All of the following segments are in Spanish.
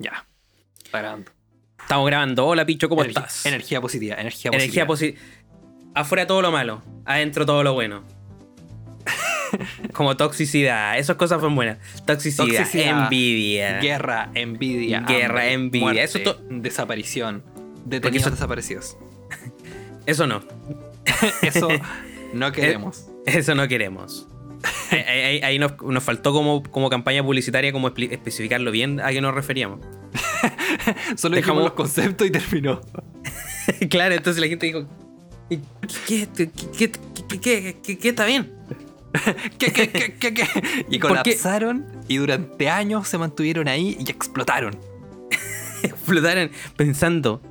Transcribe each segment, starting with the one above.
Ya. Está grabando. Estamos grabando. Hola, Picho, ¿cómo Energía- estás? Energía positiva, energía, Energía positiva. positiva. Afuera todo lo malo, adentro todo lo bueno. Como toxicidad, esas cosas son buenas. Toxicidad, Toxicidad, envidia. Guerra, envidia. Guerra, hambre, envidia. muerte, Eso to- Desaparición. Detenidos eso- desaparecidos. Eso no, Eso no queremos. eso no queremos. Ahí, nos, nos faltó como, como campaña publicitaria como especificarlo bien a qué nos referíamos. Solo dejamos- los conceptos y terminó. claro, entonces la gente dijo, ¿qué, qué, qué, qué, qué- está bien? ¿Qué, qué, qué, qué, qué? Y colapsaron y durante años se mantuvieron ahí y explotaron. explotaron pensando,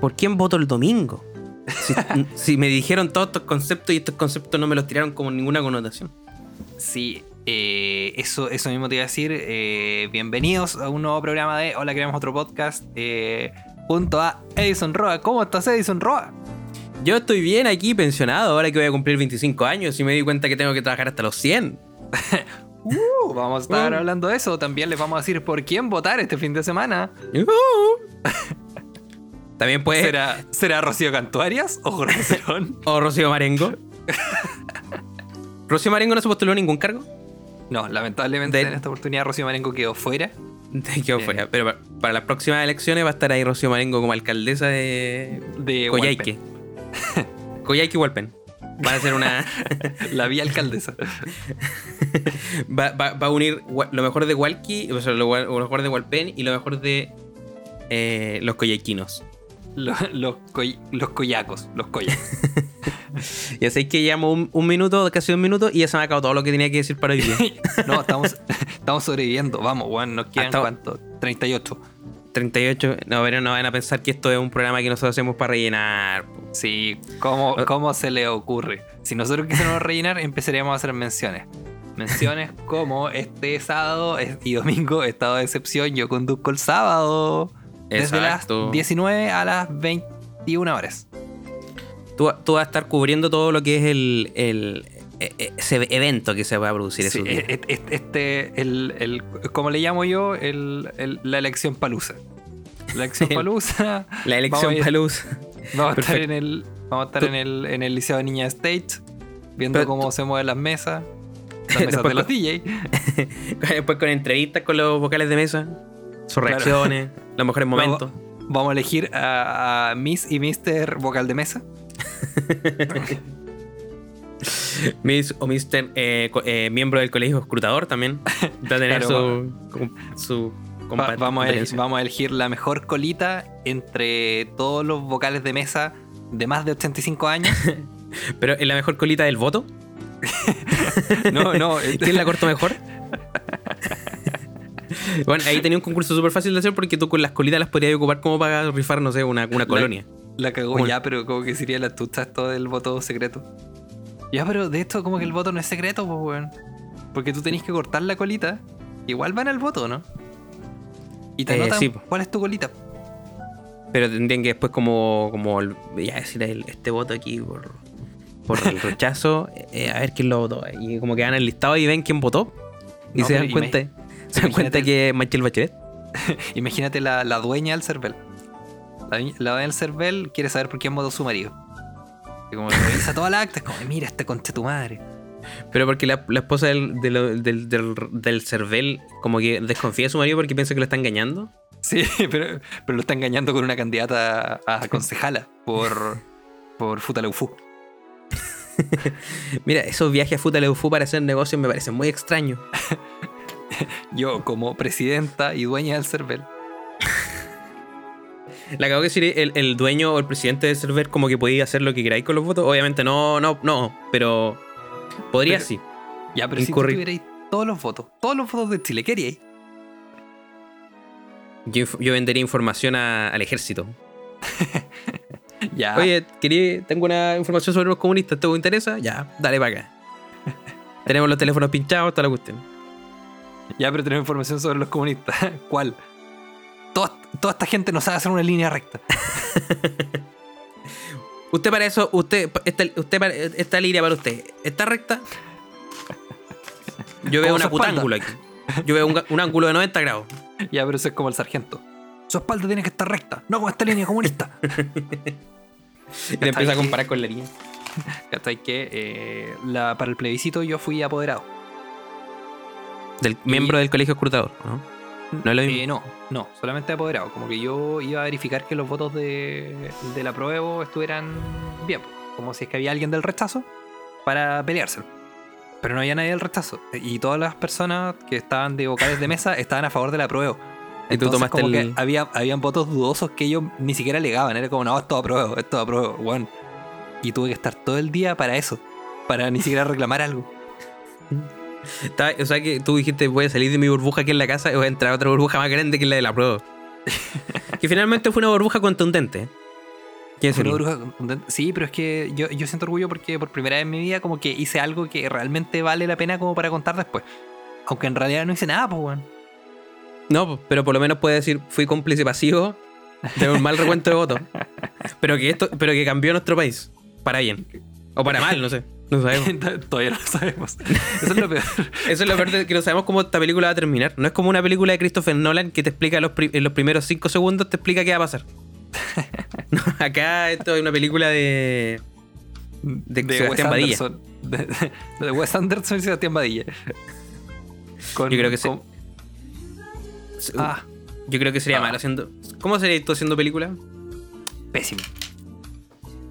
¿por quién voto el domingo? Si, si me dijeron todos estos conceptos y estos conceptos no me los tiraron como ninguna connotación. Sí, eh, eso, eso mismo te iba a decir. eh, bienvenidos a un nuevo programa de Hola, creamos otro podcast. eh, junto a Edison Roa. ¿Cómo estás, Edison Roa? Yo estoy bien aquí, pensionado, ahora que voy a cumplir 25 años y me di cuenta que tengo que trabajar hasta los 100. Uh, vamos a estar Uh. hablando de eso. También les vamos a decir por quién votar este fin de semana. Uh. También puede... ¿Será, ¿será Rocío Cantuarias o Jorge Cerón? O Rocío Marengo. ¿Rocío Marengo no se postuló a ningún cargo? No, lamentablemente De- en esta oportunidad Rocío Marengo quedó fuera. Quedó Bien. fuera. Pero para, para las próximas elecciones va a estar ahí Rocío Marengo como alcaldesa de De Coyhaique. Coyhaique y Hualpen. Van a hacer una... Hualpén. La vía alcaldesa. va, va- va a unir lo mejor de Walkie, o sea, lo, mejor de Walpen y lo mejor de eh, los coyhaiquinos. Los, los, coy- los coyacos. Los coyacos. Y así que llevamos un, un minuto, casi un minuto, y ya se me ha acabado todo lo que tenía que decir para hoy día. No, estamos, estamos sobreviviendo. Vamos, weón. Nos quedan Hasta- cuánto? 38. 38, no, pero no van a pensar que esto es un programa que nosotros hacemos para rellenar. Sí, ¿cómo. ¿cómo se le ocurre? Si nosotros quisiéramos rellenar, empezaríamos a hacer menciones. Menciones como este sábado y domingo, estado de excepción, yo conduzco el sábado. Desde las 19 a las 21 horas. Tú, tú vas a estar cubriendo todo lo que es el, el- e- e- ese evento que se va a producir Sí, esos días. e- e- este, el, el- como le llamo yo, el, la elección palusa. La elección palusa. La elección vamos a ir- Paluz. Vamos a estar en el, vamos a estar en el, en el Liceo de Niña State, viendo Pero cómo tú- se mueven las mesas, las mesas de los con- DJ. Después con entrevistas con los vocales de mesa, sus Claro. reacciones, los mejores momentos. Vamos a elegir a, a Miss y Mister vocal de mesa. Miss o Mr. eh, eh, miembro del colegio escrutador también. Va a tener Claro, su, su Va- vamos, a elegir, vamos a elegir la mejor colita entre todos los vocales de mesa de más de 85 años. Pero es la mejor colita del voto. No, no. ¿Quién la cortó mejor? bueno, ahí tenía un concurso súper fácil de hacer porque tú con las colitas las podrías ocupar como para rifar, no sé, una, una colonia. La cagó ya, pero como que sería la tuta esto del voto secreto. Ya, pero de esto como que el voto no es secreto, pues, weón. Porque tú tenés que cortar la colita. Igual van al voto, ¿no? Y te Eh, anotan sí, cuál es tu colita. Pero tendrían que después como, como el- ya decir el- este voto aquí por, por el rechazo, eh, a ver quién lo votó. Y como que van al listado y ven quién votó. Y No, se dan cuenta, se dan cuenta que es Michael Bachelet. Imagínate la, la dueña del CERVEL. La, dueña del CERVEL quiere saber por quién votó su marido. Y como revisa toda la acta, es como, mira, este conche tu madre. Pero porque la, la esposa del, del, del, del, del Cervel como que desconfía de su marido porque piensa que lo está engañando. Sí, pero, pero lo está engañando con una candidata a, a concejala por, por Futaleufú. Mira, esos viajes a Futaleufu para hacer negocios me parecen muy extraños. Yo, como presidenta y dueña del CERVEL, La acabo de decir el, el dueño o el presidente de Cervel como que podía hacer lo que queráis con los votos. Obviamente no, no, no, pero podría Pero- sí. Ya, pero si tuvierais todos los votos, todos los votos de Chile, ¿qué haríais? Yo, vendería información a- al ejército. Ya. Oye, quería, tengo una información sobre los comunistas, ¿te interesa? Ya, dale para acá. Tenemos los teléfonos pinchados, toda la cuestión. Ya, pero tenemos información sobre los comunistas. ¿Cuál? Toda, toda esta gente no sabe hacer una línea recta. Usted para eso, usted, esta, usted para- esta línea para usted, ¿está recta? Yo veo Como un su espalda. acutángulo aquí. Yo veo un, ángulo de 90 grados. Ya, pero eso es como el sargento. Su espalda tiene que estar recta, no con esta línea comunista. Y te empieza a comparar con la línea. ¿Cachai? Que eh, la, para el plebiscito yo fui apoderado. Del miembro del colegio escrutador, ¿no? No es lo mismo. Eh, no, no, solamente apoderado. Como que yo iba a verificar que los votos de, del apruebo estuvieran bien. Como si es que había alguien del rechazo para peleárselo. Pero no había nadie del rechazo. Y todas las personas que estaban de vocales de mesa estaban a favor del apruebo. Y tú Entonces, tomaste como el- que había, habían votos dudosos que ellos ni siquiera alegaban. Era como, no, esto apruebo, esto apruebo, bueno. Y tuve que estar todo el día para eso. Para ni siquiera reclamar algo. O sea que tú dijiste, voy a salir de mi burbuja aquí en la casa y voy a entrar a otra burbuja más grande que la de la prueba. que finalmente fue una burbuja contundente. ¿Quién Fue una sería? bruja contundente. Sí, pero es que yo, yo siento orgullo porque por primera vez en mi vida como que hice algo que realmente vale la pena como para contar después. Aunque en realidad no hice nada, pues, weón. No, po, pero por lo menos puede decir, fui cómplice pasivo de un mal recuento de votos. Pero que esto, pero que cambió nuestro país. Para bien. O para mal, no sé. No sabemos. Todavía no lo sabemos. Eso es lo peor. Eso es lo peor de que no sabemos cómo esta película va a terminar. No es como una película de Christopher Nolan que te explica los en los primeros 5 segundos, te explica qué va a pasar. No, acá esto es una película de. De Sebastián Badilla. De, de Wes Anderson y Sebastián Badilla. Con- Yo creo que se- Ah, Yo creo que sería Ah. malo haciendo. ¿Cómo sería tú haciendo película? pésimo.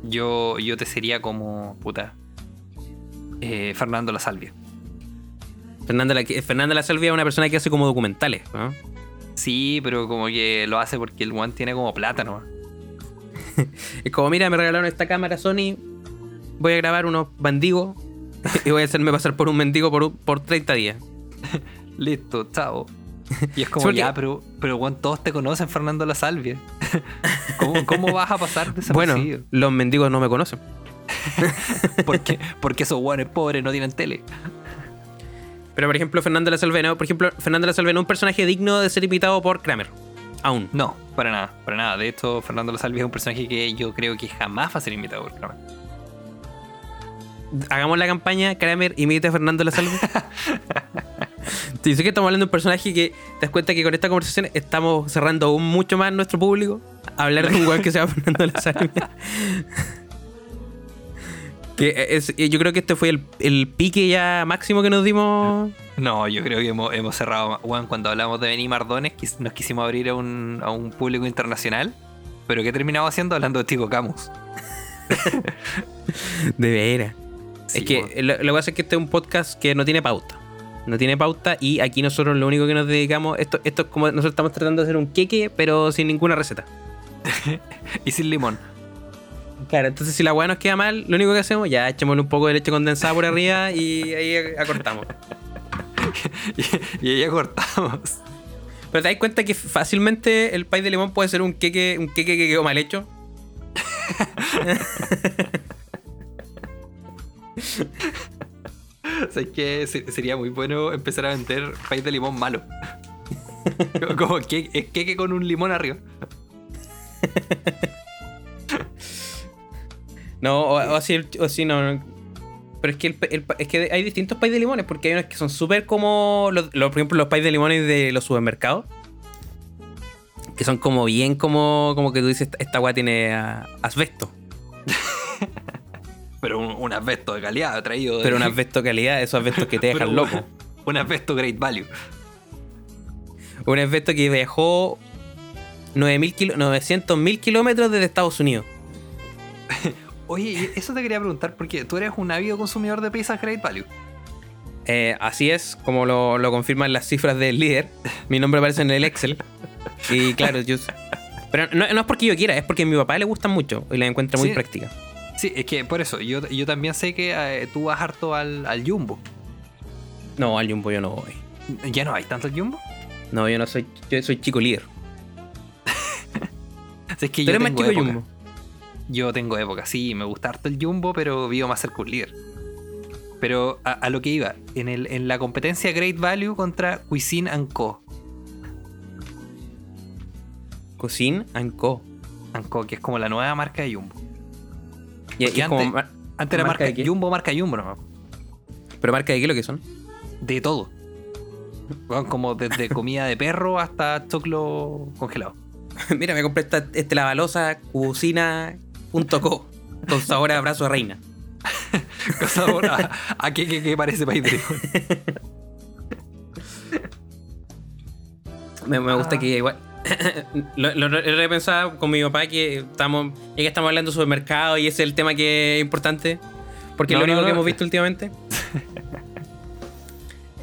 Yo, yo te sería como, puta, eh, Fernando La Salvia. La, Fernanda la Salvia es una persona que hace como documentales, ¿no? Sí, pero como que lo hace porque el one tiene como plata nomás. Es como, mira, me regalaron esta cámara Sony, voy a grabar unos bandigos y voy a hacerme pasar por un mendigo por, un- por 30 días. Listo, chao. Y es como, Sí, ya, pero, pero weón, todos te conocen, Fernando La Salvia. ¿Cómo, cómo vas a pasar Bueno, desapercibido? los mendigos no me conocen. porque, porque esos weones pobres no tienen tele. Pero por ejemplo, Fernanda la Salvia, no, por ejemplo, Fernanda la es un personaje digno de ser imitado por Kramer. Aún. No, para nada, para nada. De hecho, Fernando La Salvia es un personaje que yo creo que jamás va a ser imitado por Kramer. Hagamos la campaña, Kramer imita a Fernando la Salvia. Te dice que estamos hablando de un personaje que te das cuenta que con esta conversación estamos cerrando aún mucho más nuestro público. a Hablar de un weón que se llama Fernando la Salvia. que es, yo creo que este fue el, el pique ya máximo que nos dimos. No, yo creo que hemos, hemos cerrado. Bueno, cuando hablamos de Benny Mardones, nos quisimos abrir a un, a un público internacional. Pero ¿qué terminamos haciendo? Hablando de Tico Camus. De veras. Sí, es que bueno. lo, lo que pasa es que este es un podcast que no tiene pauta. No tiene pauta y aquí nosotros lo único que nos dedicamos, esto, esto es como nosotros estamos tratando de hacer un queque, pero sin ninguna receta. Y sin limón. Claro, entonces si la weá nos queda mal, lo único que hacemos, ya echémosle un poco de leche condensada por arriba y ahí acortamos. y, y ya cortamos. Pero te das cuenta que fácilmente el pay de limón puede ser un queque, un queque que quedó mal hecho. O sea, es que se- sería muy bueno empezar a vender país de limón malo. Como que es queque con un limón arriba. No, o, o así, o así no. no. Pero es que, el, el- es que hay distintos pais de limones, porque hay unos que son súper como, los, los- por ejemplo, los pais de limones de los supermercados. Que son como bien como, como que tú dices, esta, weá tiene asbesto. Pero un, un asbesto de calidad traído de. Pero un asbesto de calidad, esos asbestos que te dejan loco. Un asbesto great value. Un asbesto que viajó 900.000 kilómetros desde Estados Unidos. Oye, eso te quería preguntar, porque tú eres un ávido consumidor de pizzas great value. Eh, así es, como lo, lo confirman las cifras del líder. Mi nombre aparece en el Excel. Y claro, yo. Pero no, no es porque yo quiera, es porque a mi papá le gustan mucho y las encuentra muy Sí. prácticas. Sí, es que por eso, yo, yo también sé que eh, tú vas harto al, al Jumbo. No, al Jumbo yo no voy. ¿Ya no hay tanto al Jumbo? No, yo no soy. Yo soy chico líder. Sea, es que yo eres más chico época. Jumbo. Yo tengo época, sí, me gusta harto el Jumbo, pero vivo más cerca un líder. Pero a, a lo que iba, en, el, en la competencia Great Value contra Cuisine and Co. Cuisine and Co. and Co, que es como la nueva marca de Jumbo. Y, como antes- mar- Antes era ¿Marca marca, de? Jumbo, marca Jumbo nomás. ¿Pero marca de qué lo que son? De todo. Como desde comida de perro hasta choclo congelado. Mira, me compré esta, este lavalosa cocina.co con sabor a abrazo de reina. Con sabor a, a qué, qué- qué parece país de limón. Me, me gusta Ah. que igual. lo, lo, lo con mi papá que estamos. Ya que estamos hablando de supermercado y ese es el tema que es importante. Porque es lo único no, que hemos visto últimamente.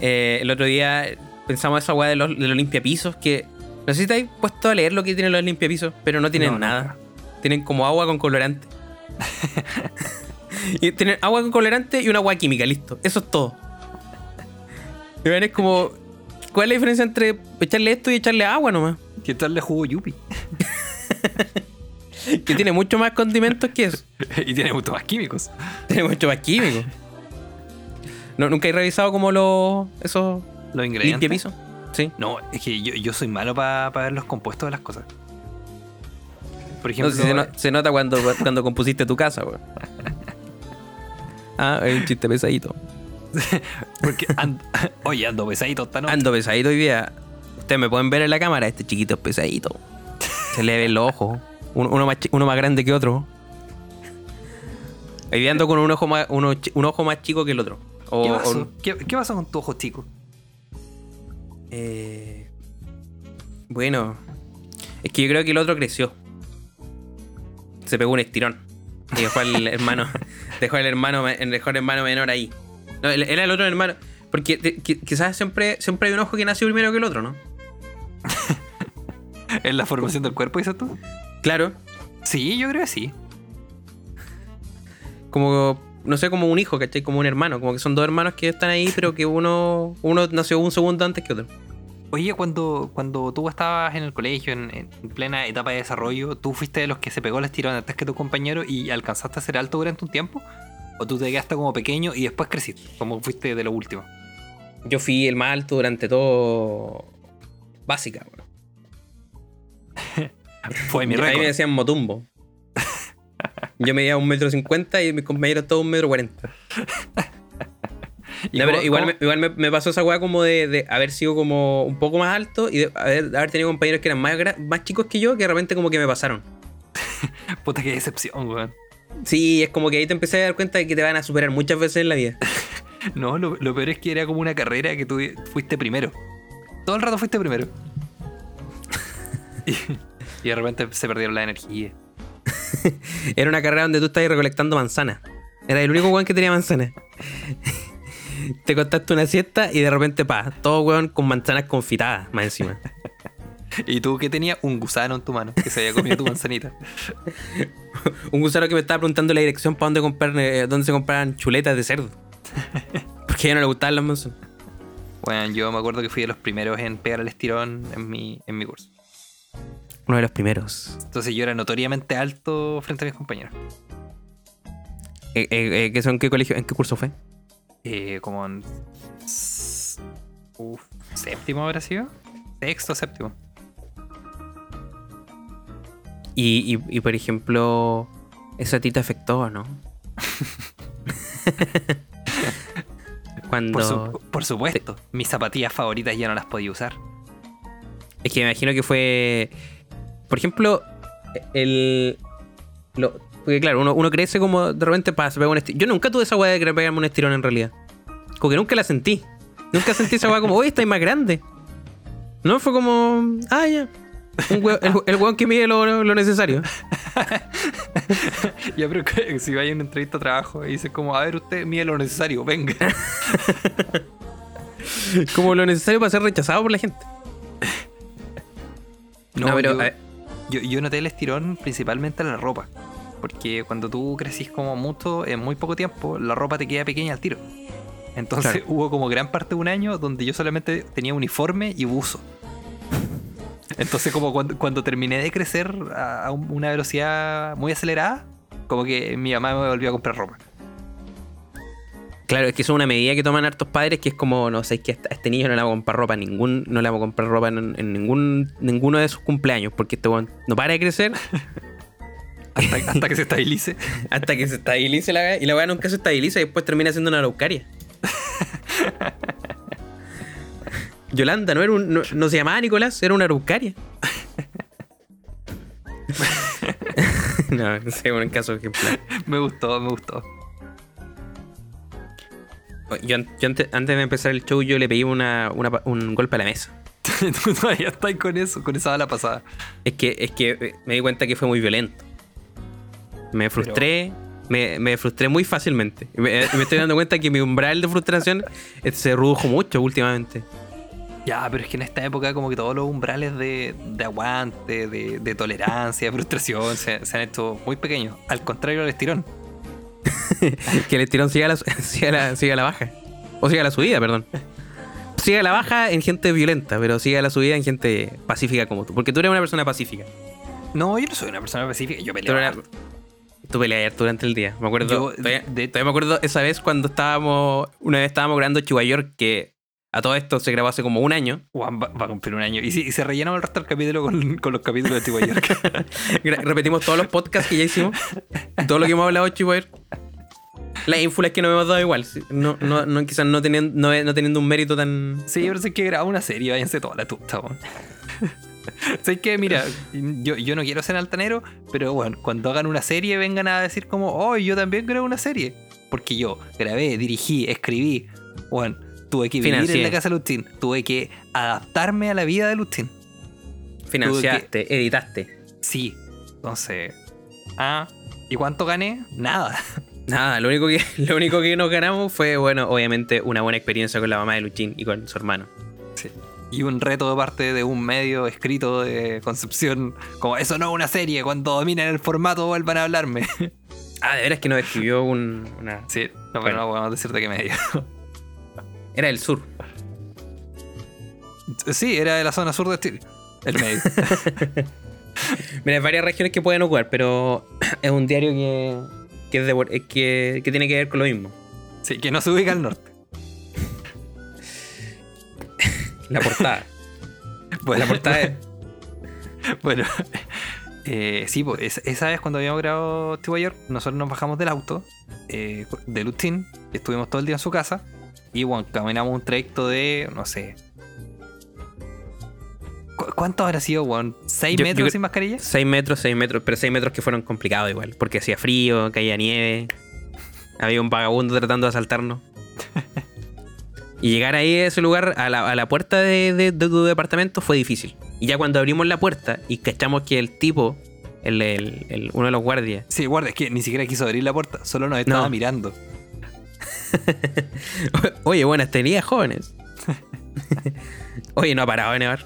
Eh, el otro día pensamos esa weá de los, de los limpiapisos que. No sé si te has puesto a leer lo que tienen los limpiapisos, pero no tienen nada. Tienen como agua con colorante. y tienen agua con colorante y una agua química, listo. Eso es todo. Y ven, es como. ¿Cuál es la diferencia entre echarle esto y echarle agua nomás? Que echarle jugo yupi. Que tiene mucho más condimentos que eso. y tiene mucho más químicos. Tiene mucho más químico. No, ¿Nunca he revisado como los. esos Los ingredientes. limpiapisos? Sí. No, es que yo, yo soy malo para ver los compuestos de las cosas. Por No, ejemplo, si se, no- se nota cuando, cuando compusiste tu casa, weón. Ah, es un chiste pesadito. porque ando- oye, ando pesadito esta noche. Ando pesadito hoy día. Ustedes me pueden ver en la cámara, este chiquito es pesadito. Se le ven los ojos. Uno, uno más, uno más grande que otro. Hoy día ando con un ojo más, uno un ojo más chico que el otro. O- ¿Qué o- pasó? ¿Qué, qué pasó con tu ojo chico? Eh, bueno, es que yo creo que el otro creció. Se pegó un estirón. Y dejó al hermano, dejó al hermano, dejó al hermano menor ahí. No, él- era el otro hermano. Porque quizás siempre, siempre hay un ojo que nació primero que el otro, ¿no? ¿En la formación del cuerpo, dices tú? Claro, Sí, yo creo que sí. como, no sé, como un hijo, ¿cachai? Como un hermano. Como que son dos hermanos que están ahí, pero que uno, uno nació un segundo antes que otro. Oye, cuando, cuando tú estabas en el colegio, en, en plena etapa de desarrollo, ¿tú fuiste de los que se pegó el estirón antes que tu compañero y alcanzaste a ser alto durante un tiempo? ¿O tú te quedaste como pequeño y después creciste? Como fuiste de lo último. Yo fui el más alto durante todo. Básica, weón. Fue mi A mí me récord. decían motumbo. Yo medía un metro cincuenta y mis compañeros todos un metro cuarenta. ¿Y No, pero cómo- igual, me, igual me, me pasó esa weá como de, de haber sido como un poco más alto y de haber, de haber tenido compañeros que eran más, más chicos que yo que de repente como que me pasaron. Puta, qué decepción, weón. Sí, es como que ahí te empecé a dar cuenta de que te van a superar muchas veces en la vida. No, lo, lo peor es que era como una carrera que tú fuiste primero. Todo el rato fuiste primero. y, y de repente se perdieron la energía. Era una carrera donde tú estabas recolectando manzanas. Era el único weón que tenía manzanas. Te contaste una siesta y de repente, pa, todo weón con manzanas confitadas más encima. Y tú que tenías un gusano en tu mano que se había comido tu manzanita. Un gusano que me estaba preguntando la dirección para dónde comprar, eh, dónde se compraban chuletas de cerdo. Porque a ella no le gustaban las manzanas. Bueno, yo me acuerdo que fui de los primeros en pegar el estirón en mi, en mi curso. Uno de los primeros. Entonces yo era notoriamente alto frente a mis compañeros. Eh, eh, eh, ¿qué son, ¿En qué colegio? ¿En qué curso fue? Eh, como en. uf, ¿Séptimo habrá sido? Sexto, séptimo. Y, y, y, por ejemplo, eso a ti te afectó, ¿no? Cuando. Por, su- por supuesto. Mis zapatillas favoritas ya no las podía usar. Es que me imagino que fue. Por ejemplo, el. Lo, porque claro, uno, uno crece como de repente para se pega un estirón. Yo nunca tuve esa weá de querer pegarme un estirón en realidad. Como que nunca la sentí. Nunca sentí esa weá como, oye, estáis más grande. No, fue como. Ah, ya. Un el, el weón que mide lo, lo necesario. Ya, pero que- si vais a una entrevista de trabajo y dices como, a ver, usted mide lo necesario, venga. Como lo necesario para ser rechazado por la gente. No, pero. yo, a yo, yo noté el estirón principalmente en la ropa. Porque cuando tú crecís como mucho, en muy poco tiempo, la ropa te queda pequeña al tiro. Entonces Claro. hubo como gran parte de un año donde yo solamente tenía uniforme y buzo. Entonces como cuando, cuando terminé de crecer a a un- una velocidad muy acelerada, como que mi mamá me volvió a comprar ropa. Claro, es que eso es una medida que toman hartos padres que es como, no sé, es que a este niño no le vamos a comprar ropa, ningún, no le vamos a comprar ropa en, en ningún, ninguno de sus cumpleaños, porque este no para de crecer Hasta, hasta que se estabilice. hasta que se estabilice la y la weá nunca se estabiliza y después termina siendo una araucaria. Yolanda no, era un, no, no se llamaba Nicolás, era una araucaria. no, no sé, un caso ejemplar. Me gustó, me gustó. Yo, yo antes, antes de empezar el show, yo le pedí una, un golpe a la mesa. Tú todavía estás con eso, con esa bala pasada. Es que, es que eh, me di cuenta que fue muy violento. Me frustré, me, me frustré muy fácilmente. Y Me, y me estoy dando cuenta que mi umbral de frustración eh, se redujo mucho últimamente. Ya, pero es que en esta época como que todos los umbrales de, de aguante, de, de tolerancia, de frustración se, se han hecho muy pequeños. Al contrario del estirón. que el estirón siga a la, siga la, siga la baja. O siga a la subida, perdón. Siga a la baja en gente violenta, pero siga a la subida en gente pacífica como tú. Porque tú eres una persona pacífica. No, yo no soy una persona pacífica, yo peleo. harto. Tú peleas durante el día. Me acuerdo. Yo, todavía, de- todavía me acuerdo esa vez cuando estábamos. Una vez estábamos grabando Chihuahua York, que a todo esto se grabó hace como un año. Juan va, va a cumplir un año. Y, si, y se rellenaba el resto del capítulo con, con los capítulos de Chihuahua York. Repetimos todos los podcasts que ya hicimos. Todo lo que hemos hablado de Chihuahua York. Las ínfulas que nos hemos dado igual. No, no, no, quizás no teniendo, no, no teniendo un mérito tan. Sí, pero sé que graba una serie, váyanse toda la tuta. sé que, mira, yo, yo no quiero ser altanero, pero bueno, cuando hagan una serie vengan a decir como, oh, yo también grabo una serie. Porque yo grabé, dirigí, escribí, bueno, tuve que vivir Financié. en la casa de Lustin, tuve que adaptarme a la vida de Lustin. Financiaste, editaste. Sí, entonces, ah, ¿y cuánto gané? Nada. Nada, lo único, que, lo único que nos ganamos fue, bueno, obviamente una buena experiencia con la mamá de Luchín y con su hermano. Sí. Y un reto de parte de un medio escrito de Concepción, como eso no es una serie, cuando dominen el formato vuelvan a hablarme. Ah, de veras que nos escribió un, una. Sí, no, pero Bueno. no podemos decir de qué medio. Era del sur. Sí, era de la zona sur de Chile. El medio. Mira, hay varias regiones que pueden ocupar, pero es un diario que, que, es de Bor- que, que tiene que ver con lo mismo. Sí, que no se ubica al norte. La portada. Bueno, la portada es. Bueno, eh, sí, pues es- esa vez cuando habíamos grabado Chihuahua York, nosotros nos bajamos del auto eh, de Lustin, estuvimos todo el día en su casa y bueno, caminamos un trayecto de, no sé. ¿cu- ¿Cuánto habrá sido, Juan? ¿6 Yo- yo metros sin mascarilla? 6 metros, 6 metros, pero 6 metros que fueron complicados igual, porque hacía frío, caía nieve, había un vagabundo tratando de asaltarnos. Y llegar ahí a ese lugar, a la, a la puerta de, de- de tu departamento, fue difícil. Y ya cuando abrimos la puerta y cachamos que el tipo, el, el- el- uno de los guardias, Sí, guarda, es que ni siquiera quiso abrir la puerta, solo nos estaba No. mirando. Oye, buenas tenías, jóvenes. Oye, no ha parado de nevar.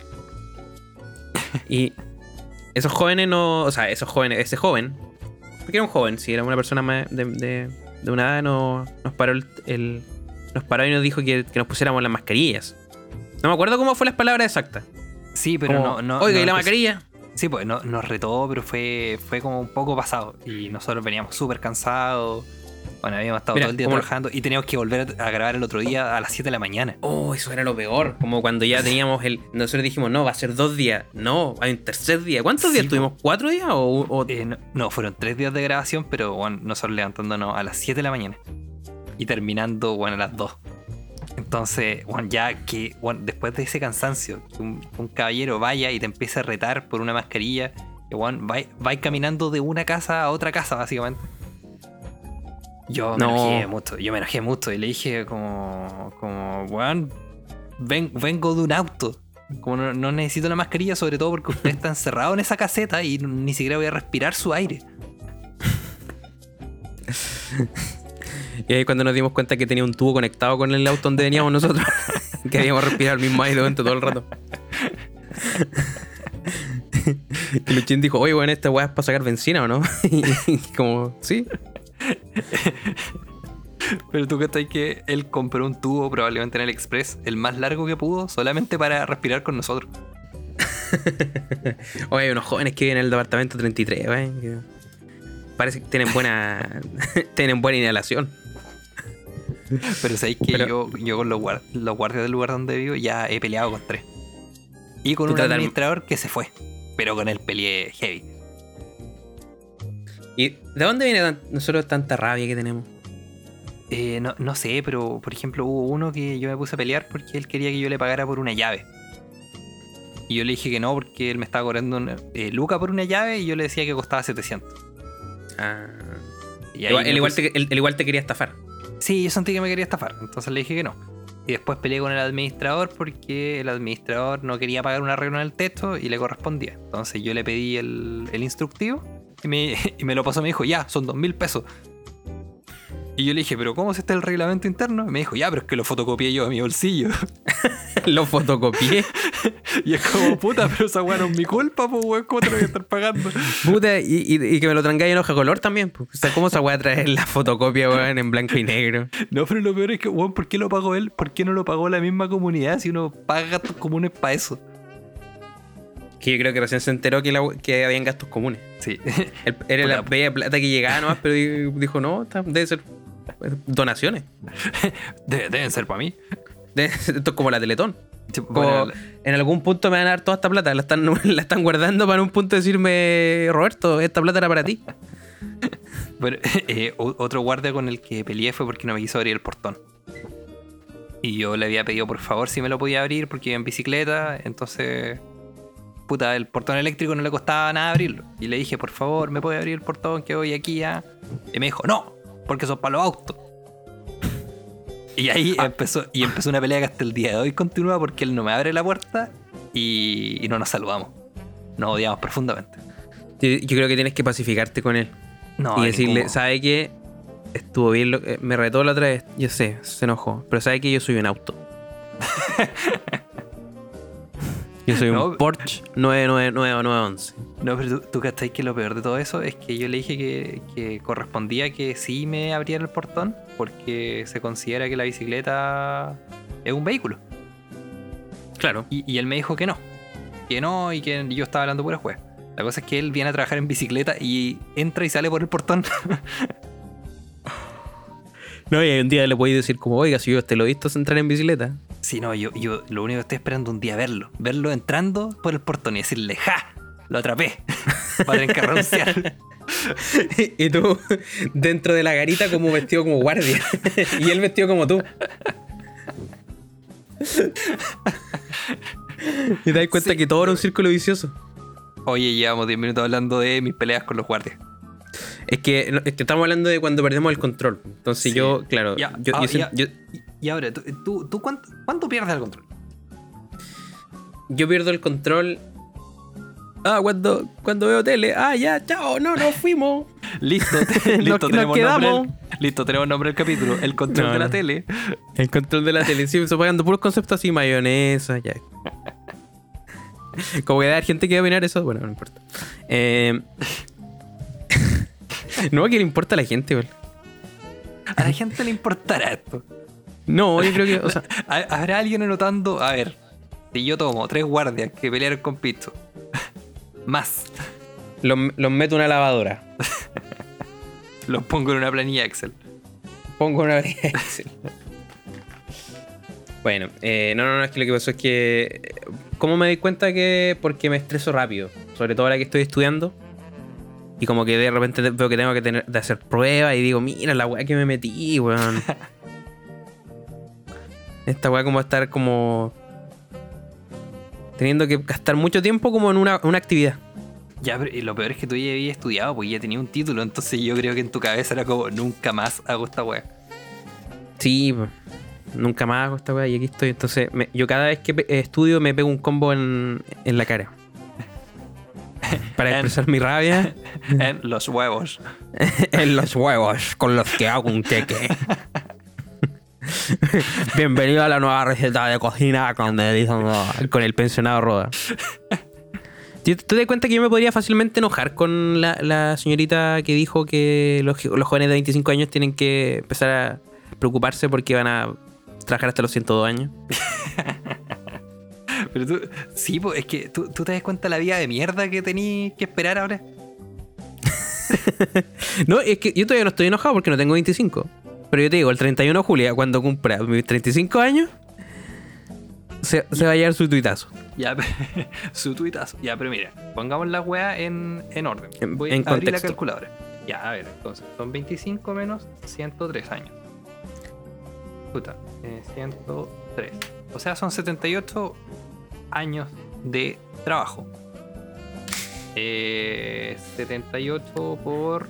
Y esos jóvenes no. O sea, esos jóvenes, ese joven. Porque era un joven, si era una persona más de, de- de una edad, no, nos paró el, el- Nos paró y nos dijo que, que nos pusiéramos las mascarillas. No me acuerdo cómo fue las palabras exactas. Sí, pero Como, no, no. Oiga, no ¿y la mascarilla? Sí, pues no- nos retó, pero fue, fue como un poco pasado. Y nosotros veníamos súper cansados. Bueno, habíamos estado Mira, todo el día trabajando y teníamos que volver a grabar el otro día a las 7 de la mañana. Oh, eso era lo peor. Como cuando ya teníamos el. Nosotros dijimos, no, va a ser dos días. No, hay un tercer día. ¿Cuántos Sí, días tuvimos? ¿Cuatro días? ¿O, o- Eh, no, no, fueron tres días de grabación, pero bueno, nosotros levantándonos a las 7 de la mañana y terminando bueno, a las 2. Entonces, bueno, ya que bueno, después de ese cansancio, que un, un caballero vaya y te empiece a retar por una mascarilla, que bueno, va, va caminando de una casa a otra casa, básicamente. Yo me No. enojé mucho, yo me enojé mucho y le dije como, como, weón, ven- vengo de un auto. Como no, no necesito la mascarilla, sobre todo porque usted está encerrado en esa caseta y ni siquiera voy a respirar su aire. Y ahí cuando nos dimos cuenta que tenía un tubo conectado con el auto donde veníamos nosotros, que habíamos respirado el mismo aire durante todo el rato. y Luchín dijo, oye, bueno, esta weá es para sacar benzina o no? y como, sí. Pero tú que que él compró un tubo probablemente en el Express, el más largo que pudo, solamente para respirar con nosotros. Oye, hay unos jóvenes que viven en el departamento 33, wey, que Parece que tienen buena, tienen buena inhalación. Pero sabéis que Pero- yo, yo con los, guar- los guardias del lugar donde vivo ya he peleado con tres. Y con un administrador que se fue. Pero con él peleé heavy. ¿Y de dónde viene nosotros tanta rabia que tenemos? Eh, no, no sé, pero por ejemplo hubo uno que yo me puse a pelear porque él quería que yo le pagara por una llave. Y yo le dije que no porque él me estaba cobrando una, eh, Luca por una llave y yo le decía que costaba 700. Ah. Y Igual, te, él- él igual te quería estafar. Sí, yo sentí que me quería estafar, entonces le dije que no. Y después peleé con el administrador porque el administrador no quería pagar un arreglo en el texto y le correspondía. Entonces yo le pedí el, el instructivo y me, y me lo pasó. Me dijo, ya, son dos mil pesos. Y yo le dije, ¿pero cómo es este el reglamento interno? Y me dijo, ya, pero es que lo fotocopié yo de mi bolsillo. Lo fotocopié. y es como, puta, pero esa weá no es mi culpa, pues weón, ¿cómo te lo voy a estar pagando? Puta, y, y- y que me lo trangáis en hoja color también. pues. O sea, ¿cómo se va a traer la fotocopia, weón, en blanco y negro? No, pero lo peor es que, weón, ¿por qué lo pagó él? ¿Por qué no lo pagó la misma comunidad si uno paga gastos comunes para eso? Que yo creo que recién se enteró que, la- que habían gastos comunes. Sí. Era la bella plata que llegaba nomás, pero di- dijo, no, está- debe ser donaciones. De- deben ser para mí. Esto es como la Teletón. Sí, Como bueno, en algún punto me van a dar toda esta plata. La están, la están guardando para un punto decirme, Roberto, esta plata era para ti. Bueno, eh, otro guardia con el que peleé fue porque no me quiso abrir el portón. Y yo le había pedido por favor si me lo podía abrir porque iba en bicicleta. Entonces, puta, el portón eléctrico no le costaba nada abrirlo. Y le dije, por favor, ¿me puede abrir el portón que voy aquí ya? Y me dijo, no, porque son para los autos. Y ahí empezó, y empezó una pelea que hasta el día de hoy continúa porque él no me abre la puerta y, y no nos saludamos. Nos odiamos profundamente. Yo, yo creo que tienes que pacificarte con él. No, y de decirle, ningún. ¿sabe qué? Estuvo bien, lo- eh, me retó la otra vez, yo sé, se enojó, pero ¿sabe que yo soy un auto? yo soy No. un Porsche 99911. No, pero tú, tú que lo peor de todo eso es que yo le dije que, que correspondía que sí me abriera el portón porque se considera que la bicicleta es un vehículo. Claro. Y, y él me dijo que no. Que no y que yo estaba hablando pura juez. La cosa es que él viene a trabajar en bicicleta y entra y sale por el portón. No, y un día le podéis decir como, oiga, si yo te lo he visto entrar en bicicleta. sí, no, yo, yo lo único que estoy esperando un día verlo. Verlo entrando por el portón y decirle, ¡ja! Lo atrapé. Va a tener que renunciar. y tú dentro de la garita como vestido como guardia. y él vestido como tú. y te das cuenta Sí. que todo era un círculo vicioso. Oye, llevamos 10 minutos hablando de mis peleas con los guardias. Es que, es que estamos hablando de cuando perdemos el control. Entonces Sí. yo, claro, Ya, yo, ah, yo ya. yo- Y, y ahora, ¿tú, tú, tú cuánto, cuánto pierdes el control? yo pierdo el control. Ah, cuando, cuando veo tele. Ah, ya, chao, no, nos fuimos. Listo, listo, nos tenemos nombre. listo, tenemos nombre del capítulo. El control No, de la no. tele. El control de la tele. Sí, estoy pagando puros conceptos así, mayonesa, ya. Como que hay gente que va a opinar eso, bueno, no importa. Eh, no, que le importa a la gente, güey. A la gente le importará esto. No, yo creo que, o sea, Ha- ¿Habrá alguien anotando? A ver, si yo tomo tres guardias que pelearon con Pito, más, los, los meto en una lavadora. los pongo en una planilla Excel. Pongo una Excel. Bueno, eh, no, no, no, es que lo que pasó es que. eh, ¿Cómo me doy cuenta que.? Porque me estreso rápido. Sobre todo ahora que estoy estudiando. Y como que de repente veo que tengo que tener, de hacer pruebas y digo, mira la weá que me metí, weón. Esta weá como estar como. Teniendo que gastar mucho tiempo como en una, una actividad. Ya, pero lo peor es que tú ya habías estudiado, pues ya tenía un título, entonces yo creo que en tu cabeza era como, nunca más hago esta wea. Sí, nunca más hago esta weá y aquí estoy. Entonces, me- yo cada vez que pe- estudio me pego un combo en, en la cara. Para En- expresar mi rabia En los huevos. en los huevos con los que hago un queque. Bienvenido a la nueva receta de cocina con, el- con el pensionado Roda. ¿Tú tú te das cuenta que yo me podría fácilmente enojar con la, la señorita que dijo que los, los jóvenes de 25 años tienen que empezar a preocuparse porque van a trabajar hasta los 102 años? Pero tú, sí, pues es que tú, tú te das cuenta la vida de mierda que tenías que esperar ahora. No, es que yo todavía no estoy enojado porque no tengo 25. Pero yo te digo, el 31 de julio, cuando cumpla mis 35 años, se, se va a llevar su tuitazo. Ya, su tuitazo. Ya, pero mira, pongamos la weá en, en orden. En- Voy en a abrir la calculadora. Ya, a ver, entonces, son 25 menos 103 años. puta, eh, 103. O sea, son 78 años de trabajo. Eh, 78 por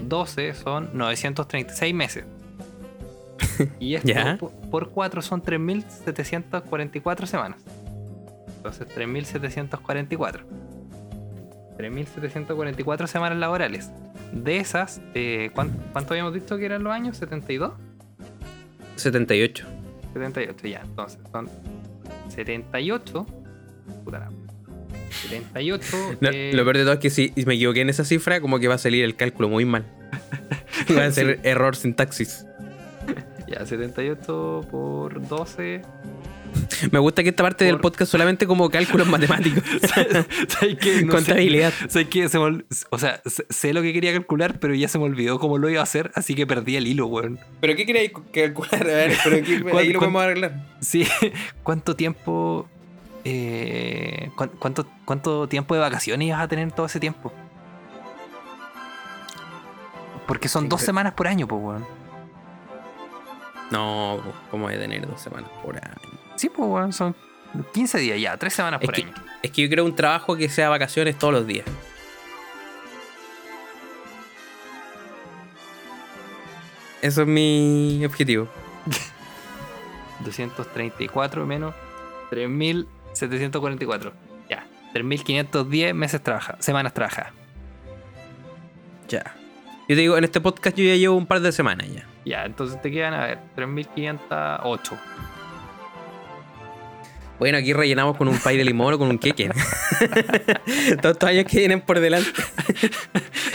12 son 936 meses. Y esto Ya. po- por 4 son 3.744 semanas. Entonces, 3.744. 3.744 semanas laborales. De esas, eh, ¿cuán- ¿cuánto habíamos dicho que eran los años? ¿72? 78. 78, ya. Entonces, son 78. Puta la- 78. No, eh, Lo peor de todo es que si me equivoqué en esa cifra, como que va a salir el cálculo muy mal. Va a ser error sintaxis. Ya, 78 por 12. Me gusta que esta parte del podcast solamente como cálculos matemáticos. ¿Sabes qué? No sé- Contabilidad. ¿Sabes qué? Se me ol- o sea, sé- lo que quería calcular, pero ya se me olvidó cómo lo iba a hacer, así que perdí el hilo, weón. ¿Pero qué queréis calcular? A ver, pero aquí, ¿Cuál- ahí lo podemos arreglar. Sí, ¿cuánto tiempo. eh, cuán- cuánto, ¿Cuánto tiempo de vacaciones ibas a tener todo ese tiempo? Porque son Sí, dos pero- semanas por año, pues, weón. No, ¿cómo voy a tener dos semanas por año? Sí, pues, weón, son 15 días ya, tres semanas Es por que, año. es que yo quiero un trabajo que sea vacaciones todos los días. Eso es mi objetivo. 234 menos 3.744. Ya, 3.510 meses trabaja, semanas trabaja. Ya. Yo te digo, en este podcast yo ya llevo un par de semanas ya. Ya, entonces te quedan, a ver, 3.508. Bueno, aquí rellenamos con un pay de limón o con un queque. Todos estos años que vienen por delante.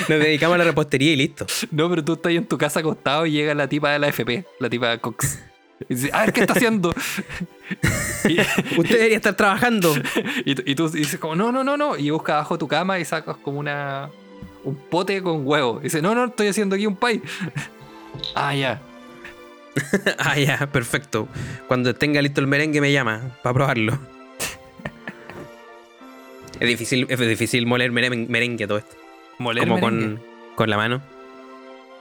Nos dedicamos a la repostería y listo. No, pero tú estás ahí en tu casa acostado y llega la tipa de la FP, la tipa Cox. Y dice, a ver, ¿qué está haciendo? y, Usted debería estar trabajando. y tú- y tú dices como, no, no, no, no. Y buscas abajo tu cama y sacas como una... Un pote con huevo. Y dice, no, no, estoy haciendo aquí un pay. Ah, ya. ah, ya, perfecto. Cuando tenga listo el merengue me llama para probarlo. es difícil, es difícil moler merengue, merengue todo esto. Moler Como merengue. con, con la mano.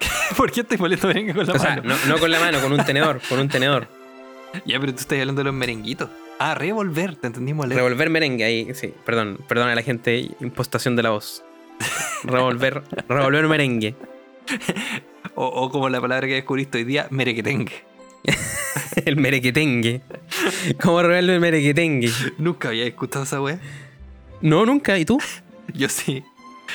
¿Por qué estoy moliendo merengue con la O sea, mano? no, no con la mano, con un tenedor, con un tenedor. Ya, pero tú estás hablando de los merenguitos. Ah, revolver, te entendí moler. Revolver merengue ahí, sí, perdón, perdón a la gente, impostación de la voz. Revolver, revolver merengue. O, o como la palabra que descubriste hoy día, merequetengue. El merequetengue. ¿Cómo revolver el merequetengue? Nunca había escuchado esa wea. No, nunca, ¿y tú? Yo sí.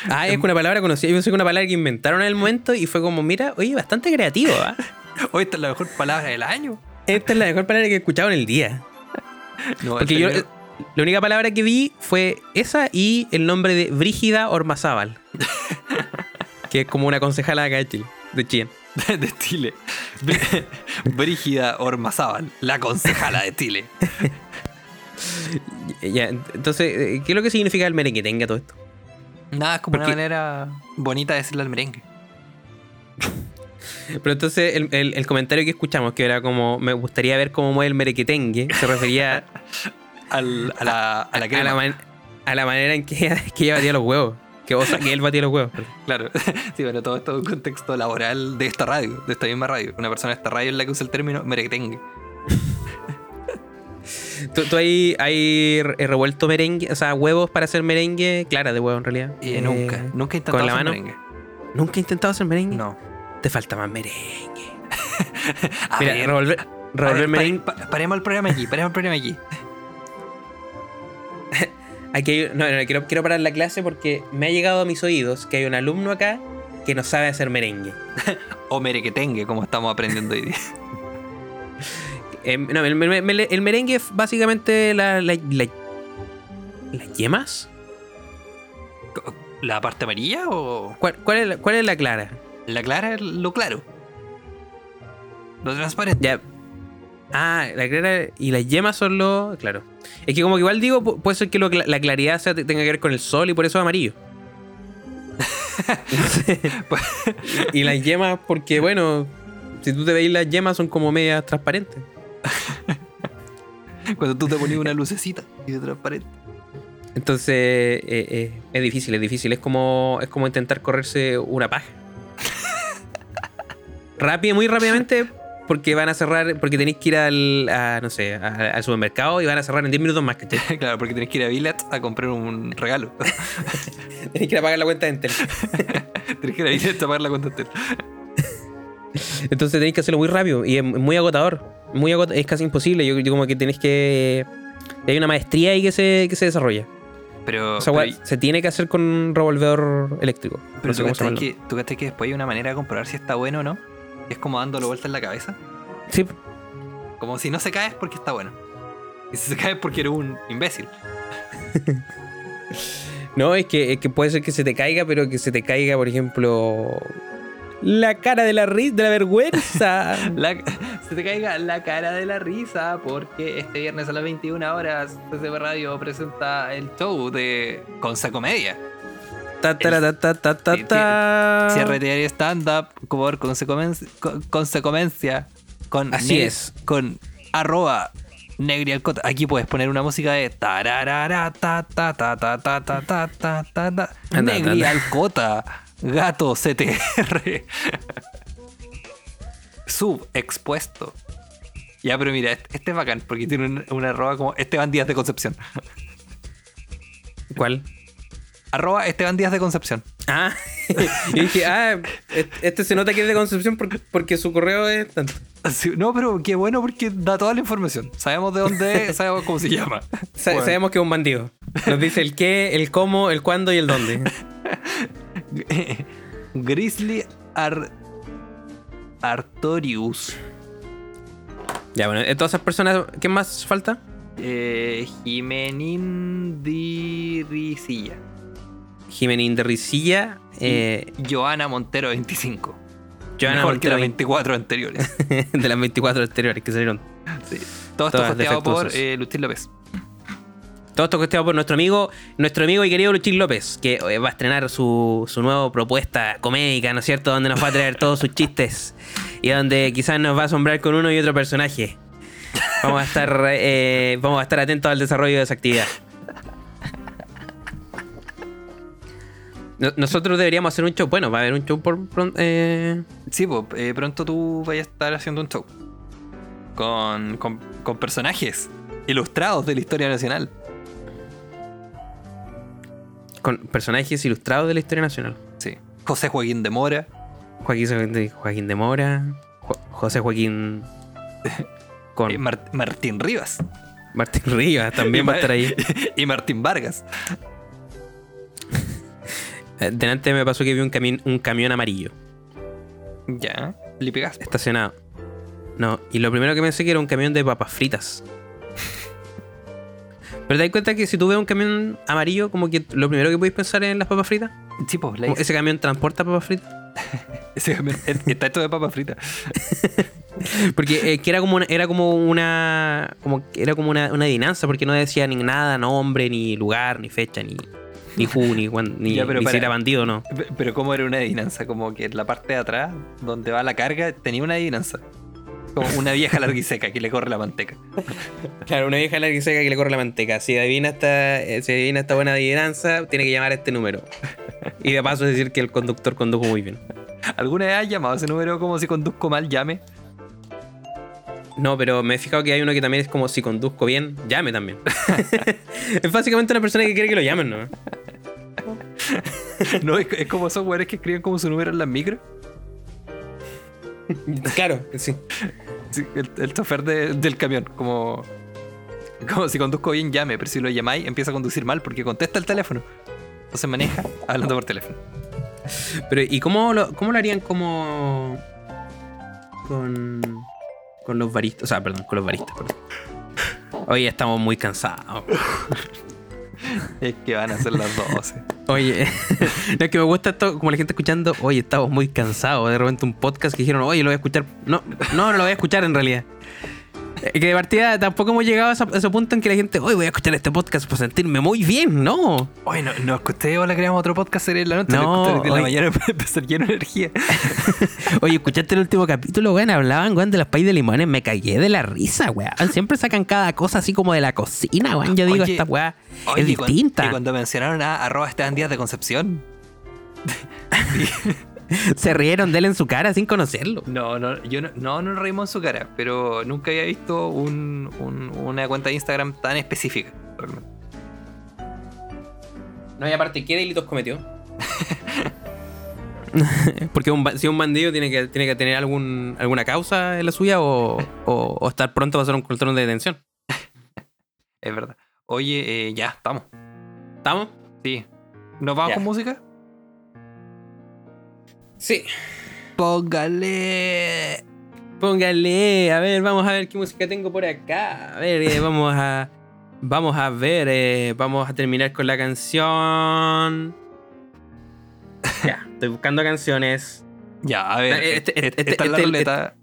Ah, es una palabra conocida. Yo pensé que una palabra que inventaron en el momento y fue como, mira, oye, bastante creativo, ¿ah? Hoy esta es la mejor palabra del año. Esta es la mejor palabra que he escuchado en el día. No, Porque yo, eh, la única palabra que vi fue esa y el nombre de Brígida Ormazábal. que es como una concejala acá de Chile, de Chile. de Chile. Brí- Brígida Ormazábal, la concejala de Chile. Ya, entonces, eh, ¿qué es lo que significa el merenguetengue todo esto? Nada, es como una manera bonita de decirle al merengue. Pero entonces el, el- el comentario que escuchamos, que era como, me gustaría ver cómo mueve el merequetengue, se refería Al- a la, a la a, crema. la man- a la manera en que, que ella batía los huevos. Que, o sea, que él batía los huevos. Claro. Sí, pero todo esto es un contexto laboral de esta radio, de esta misma radio. Una persona de esta radio es la que usa el término merengue. ¿Tú, tú ahí hay re- revuelto merengue, o sea, huevos para hacer merengue? Clara de huevo en realidad. Eh, Eh, nunca, nunca he intentado ¿con la hacer mano? merengue. ¿Nunca he intentado hacer merengue? No. Te falta más merengue. A Mira, ver, revolver, a revolver ver, merengue. pa- pa- paremos el programa aquí, paremos el programa aquí. Aquí hay- no, no, quiero, quiero parar la clase porque me ha llegado a mis oídos que hay un alumno acá que no sabe hacer merengue. O merequetengue, como estamos aprendiendo hoy día. Eh, no, el, el- el- el merengue es básicamente la, la- la- las yemas. ¿La parte amarilla o ¿Cuál, cuál es la, cuál es la clara? la clara es lo claro? Lo transparente. Ya. Ah, la clara y las yemas son lo. Claro. Es que como que igual digo, pu- puede ser que lo la claridad sea- tenga que ver con el sol y por eso es amarillo. y las yemas, porque bueno, si tú te veis las yemas son como medias transparentes. Cuando tú te pones una lucecita y de transparente. Entonces, eh, eh, es difícil, es difícil. Es como, es como intentar correrse una paja. Rápido, muy rápidamente, porque van a cerrar, porque tenéis que ir al, a, no sé, a- al supermercado y van a cerrar en 10 minutos más, ¿cachai? claro, porque tenés que ir a Billet a comprar un regalo. tenéis que ir a pagar la cuenta de Entel. tenés que ir a Billet a pagar la cuenta entera. Entonces tenéis que hacerlo muy rápido y es muy agotador. Muy agot- es casi imposible. Yo, yo como que tenéis que. Hay una maestría ahí que se, que se desarrolla. Pero, O sea, pero, se tiene que hacer con un revolvedor eléctrico. pero no sé ¿tú cómo que, ¿tú cachai que después hay una manera de comprobar si está bueno o no? Es como dándole vuelta en la cabeza. Sí, Como si no se cae es porque está bueno. Y si se cae es porque eres un imbécil. No, es que, es que puede ser que se te caiga, pero que se te caiga, por ejemplo, la cara de la risa, de la vergüenza. La- se te caiga la cara de la risa porque este viernes a las 21 horas CCP Radio presenta el show de Consa Comedia. Cierre diario stand-up por consecuencia, con, consecuencia con, Así ne- es. con arroba negrialcota. Aquí puedes poner una música de tararara, ta ta ta ta ta ta ta ta ta ta Anda, negrialcota gato CTR subexpuesto ya pero mira este, este es bacán porque tiene un- una arroba como Esteban Díaz de Concepción ¿Cuál? Arroba Esteban Díaz de Concepción Ah, y dije, ah, et- este se nota que es de Concepción porque, porque su correo es tanto. Sí, no, pero qué bueno porque da toda la información. Sabemos de dónde es, sabemos cómo se llama. Sa- Bueno. Sabemos que es un bandido. Nos dice el qué, el cómo, el cuándo y el dónde. Grizzly Ar- Artorius. Ya, bueno, de todas esas personas, ¿qué más falta? Eh, Jimenindiricilla. Jimenín de Risilla, eh, Joana Montero 25. Joana Mejor que Montero, las 24 anteriores. de las 24 anteriores que salieron. Sí. Todo esto costeado por eh, Lucín López. Todo esto costeado por nuestro amigo, nuestro amigo y querido Luchín López, que eh, va a estrenar su, su nueva propuesta comédica, ¿no es cierto? Donde nos va a traer todos sus chistes y donde quizás nos va a asombrar con uno y otro personaje. Vamos a estar, eh, vamos a estar atentos al desarrollo de esa actividad. Nosotros deberíamos hacer un show. Bueno, va a haber un show por pron- eh, Sí, pues, eh, pronto tú vayas a estar haciendo un show. Con, con, con personajes ilustrados de la historia nacional. con personajes ilustrados de la historia nacional. Sí. José Joaquín de Mora. Joaquín, de- Joaquín de Mora, Jo- José Joaquín con Mar- Martín Rivas. Martín Rivas también va a estar ahí. y Martín Vargas. Eh, Delante me pasó que vi un, camión un camión amarillo Ya. Le pegas. estacionado. No, y lo primero que pensé que era un camión de papas fritas. Pero te das cuenta que si tú ves un camión amarillo, como que lo primero que podéis pensar es en las papas fritas. Sí, pues, la ese camión transporta papas fritas. ese camión está hecho de papa frita. Porque eh, que era como una, era como una. Como, era como una, una adivinanza, porque no decía ni nada, nombre, ni lugar, ni fecha, ni. Ni who, ni, cuán- ni, Ya, pero ni si era bandido o no. Pe- Pero como era una adivinanza, como que en la parte de atrás, donde va la carga, tenía una adivinanza. Como una vieja larga y seca que le corre la manteca. Claro, una vieja larga y seca que le corre la manteca. Si adivina esta, eh, si adivina esta buena adivinanza, tiene que llamar a este número. Y de paso decir que el conductor condujo muy bien. ¿Alguna vez has llamado a ese número como si conduzco mal, llame? No, pero me he fijado que hay uno que también es como si conduzco bien, llame también. es básicamente una persona que quiere que lo llamen, ¿no? No, es, es como esos güeyes que escriben como su número en las micros. Claro, sí. Sí, el, el chofer de- del camión, como, como si conduzco bien, llame, pero si lo llamáis, empieza a conducir mal porque contesta el teléfono. Entonces maneja hablando por teléfono. Pero, ¿y cómo lo, cómo lo harían como. con. con los baristas? O sea, perdón, con los baristas, perdón. Hoy estamos muy cansados. Es que van a ser las 12. Oye, no, es que me gusta esto, como la gente escuchando, oye, estamos muy cansados. De repente un podcast que dijeron, oye, lo voy a escuchar. No, no, no lo voy a escuchar en realidad. Eh, Que de partida tampoco hemos llegado a ese, a ese punto en que la gente, oye, voy a escuchar este podcast para sentirme muy bien. No. Oye, no, no escuché, hola, creamos otro podcast sería en la noche. No, escuché en la mañana para empezar lleno de energía. Oye, ¿escuchaste el último capítulo, weón? Hablaban, weón, de los pais de limones. Me cagué de la risa, weón. Siempre sacan cada cosa así como de la cocina, weón. Yo digo, Oye, esta weá es distinta. Y cuando mencionaron a arroba Esteban Díaz de Concepción, Se rieron de él en su cara sin conocerlo. No, no, yo no, no, no nos reímos en su cara, pero nunca había visto un- un- una cuenta de Instagram tan específica. realmente. No, y aparte, ¿qué delitos cometió? Porque un si un bandido tiene que, tiene que tener algún, alguna causa en la suya o, o- o estar pronto a hacer un control de detención. Es verdad. Oye, eh, ya, estamos. ¿Estamos? Sí. ¿Nos vamos Ya. con música? Sí. Póngale. Póngale, a ver, vamos a ver qué música tengo por acá. A ver, eh, vamos a. Vamos a ver, eh, vamos a terminar con la canción. Ya, estoy buscando canciones. Ya, a ver. Este- eh, este- esta es la este- ruleta.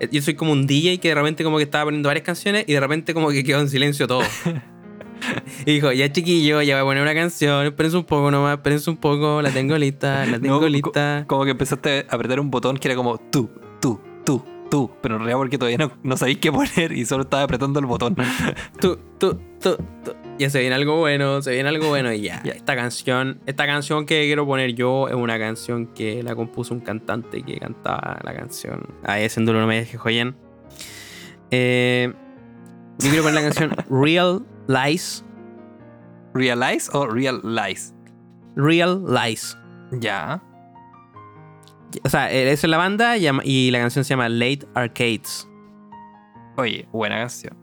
Eh, Yo soy como un DJ que de repente como que estaba poniendo varias canciones y de repente como que quedó en silencio todo. y dijo, ya chiquillo, ya voy a poner una canción, espérense un poco nomás, espérense un poco, la tengo lista, la tengo No, co- lista. Como que empezaste a apretar un botón que era como tú, tú, tú, tú. Pero en realidad porque todavía no, no sabéis qué poner y solo estaba apretando el botón. Tú, tú, tú, tú. Ya se viene algo bueno, se viene algo bueno y ya. Ya. Esta canción, esta canción que quiero poner yo es una canción que la compuso un cantante que cantaba la canción. A ese no me deje joyen. Eh, yo quiero poner la canción Real Lies. ¿Realize o Real Lies? Real Lies. Ya. O sea, esa es la banda y la canción se llama Late Arcades. Oye, buena canción.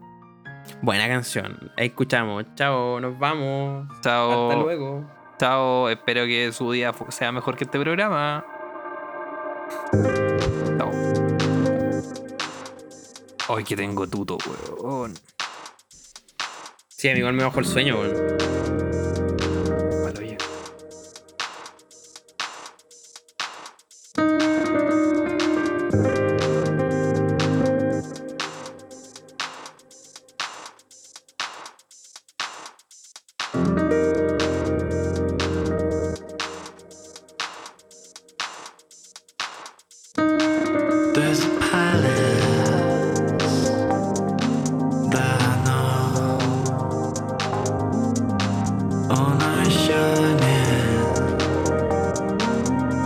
Buena canción. Escuchamos. Chao, nos vamos. Chao. Hasta luego. Chao. Espero que su día sea mejor que este programa. Chao. Hoy que tengo tuto, weón. Sí, igual me bajó el sueño, weón.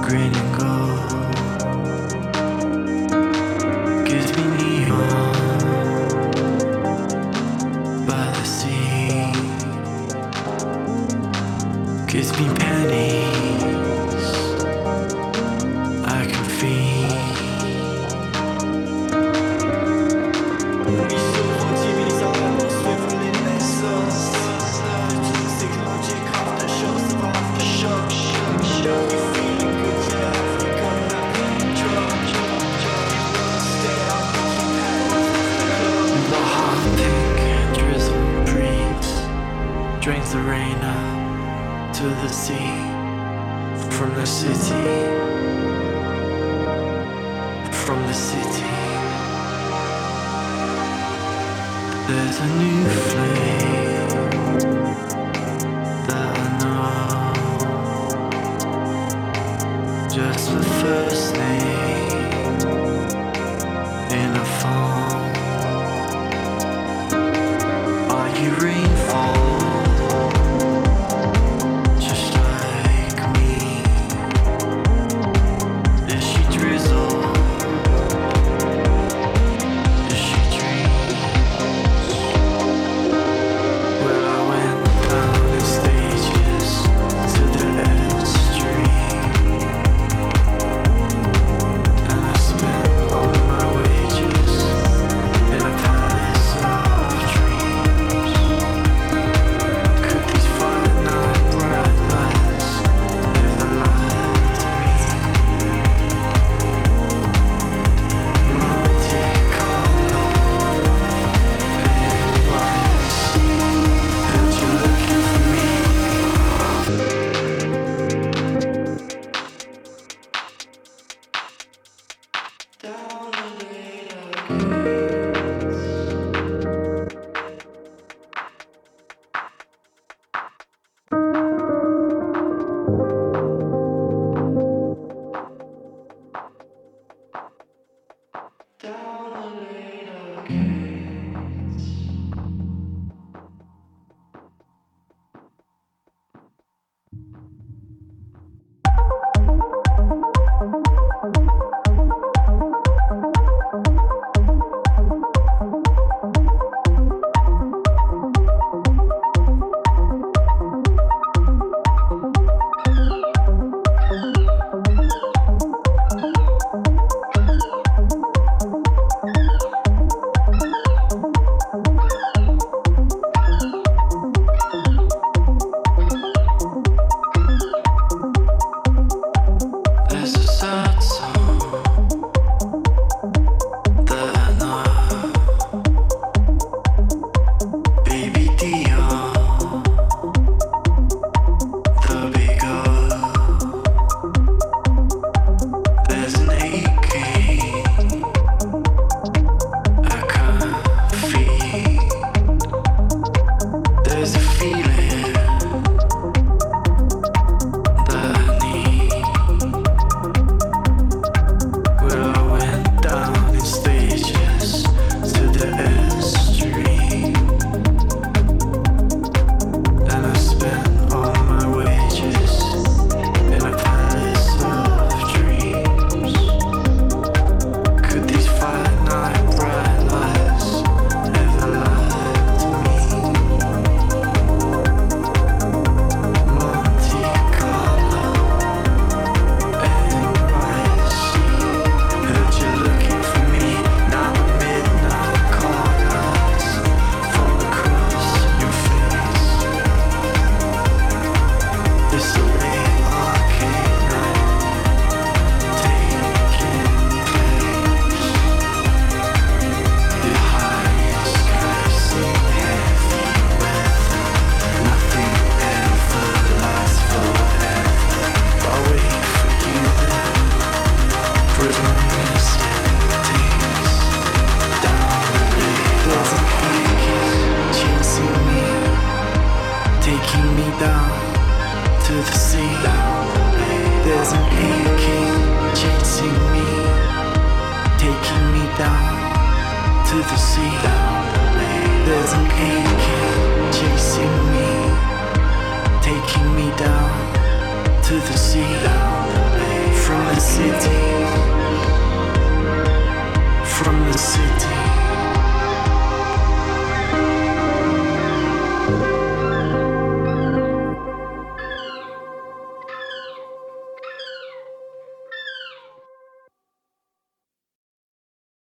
grinning.